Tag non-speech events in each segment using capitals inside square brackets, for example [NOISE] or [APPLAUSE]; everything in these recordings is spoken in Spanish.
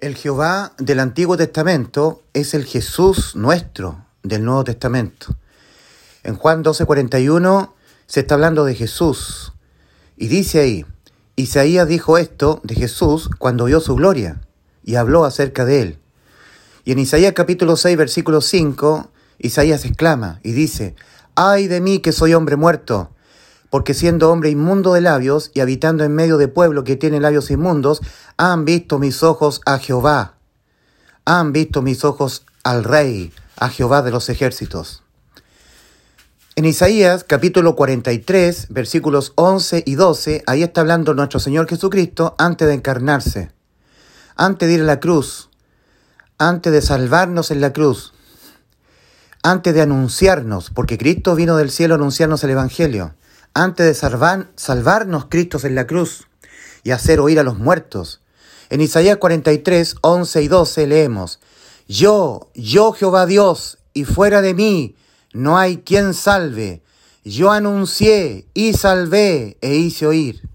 El Jehová del Antiguo Testamento es el Jesús nuestro del Nuevo Testamento. En Juan 12:41 se está hablando de Jesús y dice ahí, Isaías dijo esto de Jesús cuando vio su gloria y habló acerca de él. Y en Isaías capítulo 6 versículo 5, Isaías exclama y dice, ay de mí que soy hombre muerto porque siendo hombre inmundo de labios y habitando en medio de pueblo que tiene labios inmundos, han visto mis ojos a Jehová, han visto mis ojos al Rey, a Jehová de los ejércitos. En Isaías capítulo 43, versículos 11 y 12, ahí está hablando nuestro Señor Jesucristo antes de encarnarse, antes de ir a la cruz, antes de salvarnos en la cruz, antes de anunciarnos, porque Cristo vino del cielo a anunciarnos el Evangelio antes de salvarnos Cristo en la cruz y hacer oír a los muertos. En Isaías 43, 11 y 12 leemos, Yo, yo Jehová Dios, y fuera de mí no hay quien salve. Yo anuncié y salvé e hice oír.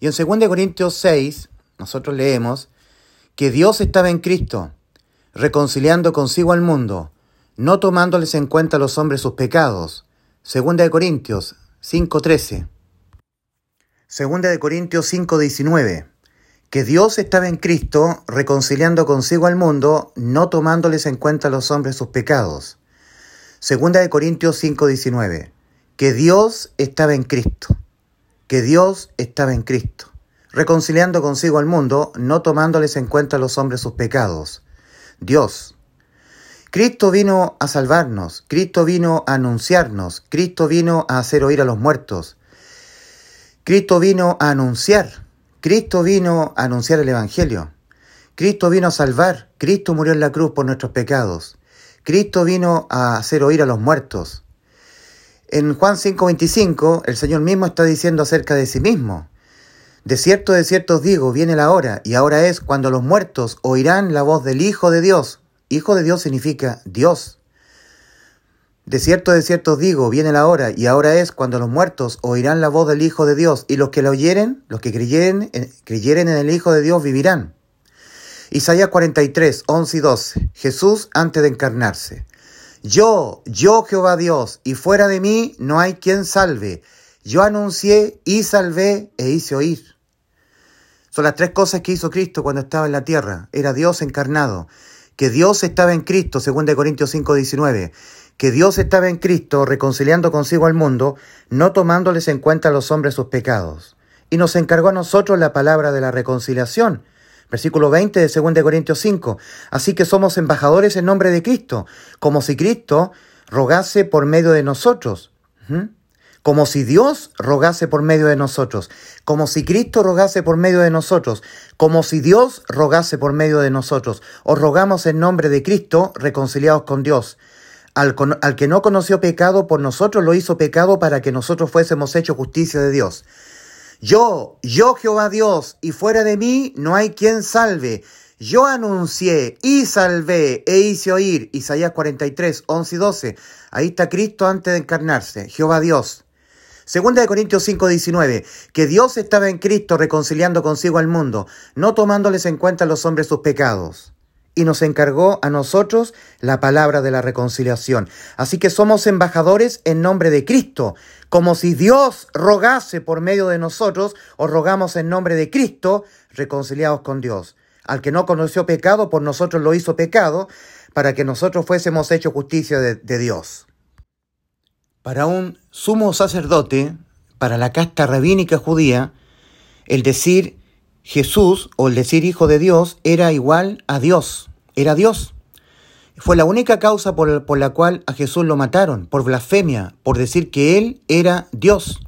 Y en 2 Corintios 6, nosotros leemos que Dios estaba en Cristo, reconciliando consigo al mundo, no tomándoles en cuenta a los hombres sus pecados. 2 Corintios 5.13. Segunda de Corintios 5.19. Que Dios estaba en Cristo reconciliando consigo al mundo, no tomándoles en cuenta a los hombres sus pecados. Segunda de Corintios 5.19. Que Dios estaba en Cristo. Que Dios estaba en Cristo. Reconciliando consigo al mundo, no tomándoles en cuenta a los hombres sus pecados. Dios, Cristo vino a salvarnos, Cristo vino a anunciarnos, Cristo vino a hacer oír a los muertos, Cristo vino a anunciar, Cristo vino a anunciar el Evangelio, Cristo vino a salvar, Cristo murió en la cruz por nuestros pecados, Cristo vino a hacer oír a los muertos. En Juan 5:25 el Señor mismo está diciendo acerca de sí mismo, de cierto, de cierto os digo, viene la hora, y ahora es cuando los muertos oirán la voz del Hijo de Dios Hijo de Dios significa Dios. De cierto, de cierto digo, viene la hora, y ahora es cuando los muertos oirán la voz del Hijo de Dios, y los que la oyeren, los que creyeren, creyeren en el Hijo de Dios, vivirán. Isaías 43, 11 y 12. Jesús antes de encarnarse. Yo, yo Jehová Dios, y fuera de mí no hay quien salve. Yo anuncié y salvé e hice oír. Son las tres cosas que hizo Cristo cuando estaba en la tierra. Era Dios encarnado que Dios estaba en Cristo, 2 Corintios 5, 19, que Dios estaba en Cristo reconciliando consigo al mundo, no tomándoles en cuenta a los hombres sus pecados. Y nos encargó a nosotros la palabra de la reconciliación. Versículo 20 de 2 Corintios 5. Así que somos embajadores en nombre de Cristo, como si Cristo rogase por medio de nosotros. ¿Mm? Como si Dios rogase por medio de nosotros, como si Cristo rogase por medio de nosotros, como si Dios rogase por medio de nosotros. Os rogamos en nombre de Cristo, reconciliados con Dios. Al, que no conoció pecado, por nosotros lo hizo pecado para que nosotros fuésemos hechos justicia de Dios. Yo, yo Jehová Dios, y fuera de mí no hay quien salve. Yo anuncié y salvé e hice oír. Isaías 43, 11 y 12. Ahí está Cristo antes de encarnarse. Jehová Dios. Segunda de Corintios 5:19, que Dios estaba en Cristo reconciliando consigo al mundo, no tomándoles en cuenta a los hombres sus pecados. Y nos encargó a nosotros la palabra de la reconciliación. Así que somos embajadores en nombre de Cristo, como si Dios rogase por medio de nosotros, o rogamos en nombre de Cristo, reconciliados con Dios. Al que no conoció pecado, por nosotros lo hizo pecado, para que nosotros fuésemos hechos justicia de Dios. Para un sumo sacerdote, para la casta rabínica judía, el decir Jesús o el decir Hijo de Dios era igual a Dios, era Dios. Fue la única causa por, por, la cual a Jesús lo mataron, por blasfemia, por decir que Él era Dios.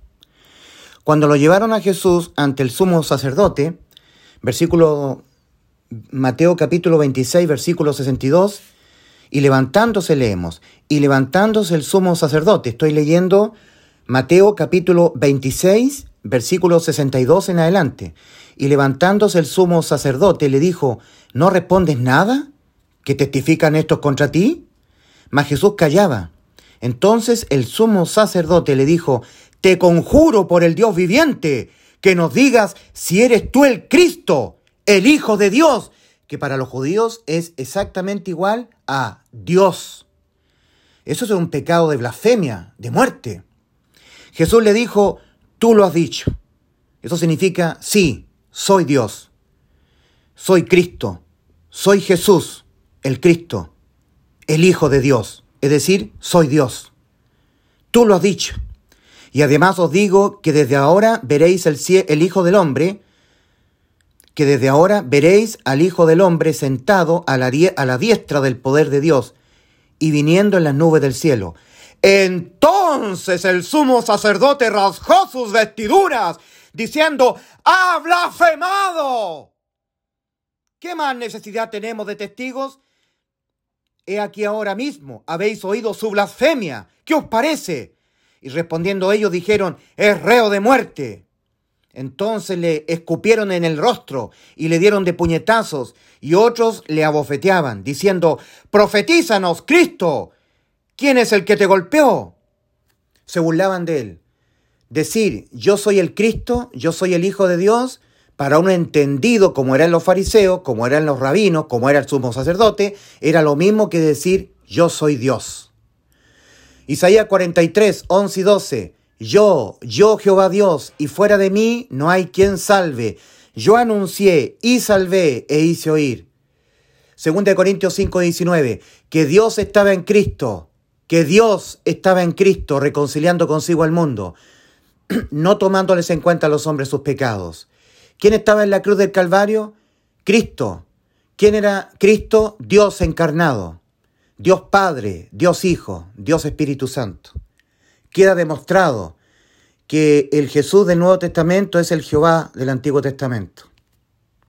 Cuando lo llevaron a Jesús ante el sumo sacerdote, versículo Mateo capítulo 26, versículo 62, y levantándose leemos, y levantándose el sumo sacerdote. Estoy leyendo Mateo capítulo 26, versículo 62 en adelante. Y levantándose el sumo sacerdote le dijo, ¿no respondes nada? ¿Que testifican estos contra ti? Mas Jesús callaba. Entonces el sumo sacerdote le dijo, Te conjuro por el Dios viviente, que nos digas si eres tú el Cristo, el Hijo de Dios, que para los judíos es exactamente igual a Dios. Eso es un pecado de blasfemia, de muerte. Jesús le dijo, tú lo has dicho. Eso significa, sí, soy Dios. Soy Cristo. Soy Jesús, el Cristo, el Hijo de Dios. Es decir, soy Dios. Tú lo has dicho. Y además os digo que desde ahora veréis el, el Hijo del Hombre, que desde ahora veréis al Hijo del Hombre sentado a la, diestra del poder de Dios y viniendo en las nubes del cielo. Entonces el sumo sacerdote rasgó sus vestiduras, diciendo, ¡ha blasfemado! ¿Qué más necesidad tenemos de testigos? He aquí ahora mismo, habéis oído su blasfemia. ¿Qué os parece? Y respondiendo ellos dijeron, es reo de muerte. Entonces le escupieron en el rostro y le dieron de puñetazos, y otros le abofeteaban, diciendo, profetízanos, Cristo, ¿quién es el que te golpeó? Se burlaban de él. Decir, yo soy el Cristo, yo soy el Hijo de Dios, para un entendido como eran los fariseos, como eran los rabinos, como era el sumo sacerdote, era lo mismo que decir, yo soy Dios. Isaías 43, 11 y 12. Yo, yo Jehová Dios, y fuera de mí no hay quien salve. Yo anuncié y salvé e hice oír. 2 Corintios 5, 19. Que Dios estaba en Cristo, que Dios estaba en Cristo reconciliando consigo al mundo, [CLEARS THROAT] no tomándoles en cuenta a los hombres sus pecados. ¿Quién estaba en la cruz del Calvario? Cristo. ¿Quién era Cristo? Dios encarnado. Dios Padre, Dios Hijo, Dios Espíritu Santo queda demostrado que el Jesús del Nuevo Testamento es el Jehová del Antiguo Testamento.